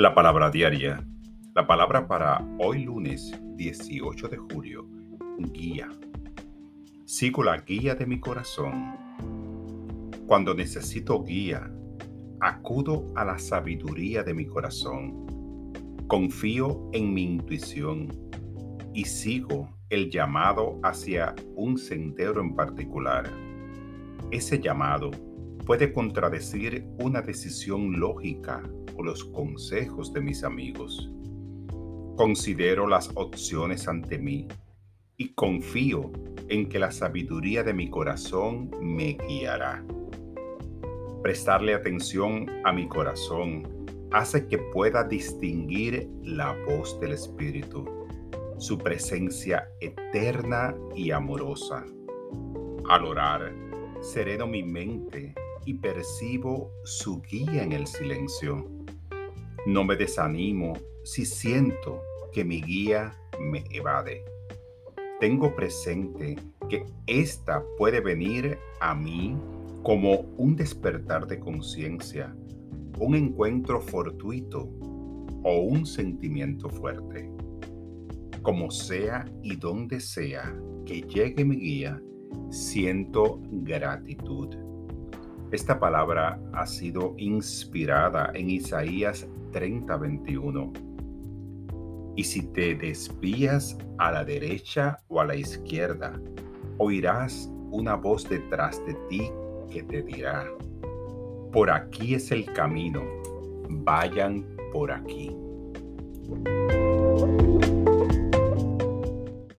La palabra diaria. La palabra para hoy lunes 18 de julio. Guía. Sigo la guía de mi corazón. Cuando necesito guía, acudo a la sabiduría de mi corazón. Confío en mi intuición y sigo el llamado hacia un sendero en particular. Ese llamado puede contradecir una decisión lógica o los consejos de mis amigos. Considero las opciones ante mí y confío en que la sabiduría de mi corazón me guiará. Prestarle atención a mi corazón hace que pueda distinguir la voz del Espíritu, su presencia eterna y amorosa. Al orar, sereno mi mente y percibo su guía en el silencio. No me desanimo si siento que mi guía me evade. Tengo presente que esta puede venir a mí como un despertar de conciencia, un encuentro fortuito o un sentimiento fuerte. Como sea y donde sea que llegue mi guía, siento gratitud esta palabra ha sido inspirada en Isaías 30:21. Y si te desvías a la derecha o a la izquierda, oirás una voz detrás de ti que te dirá, por aquí es el camino, vayan por aquí.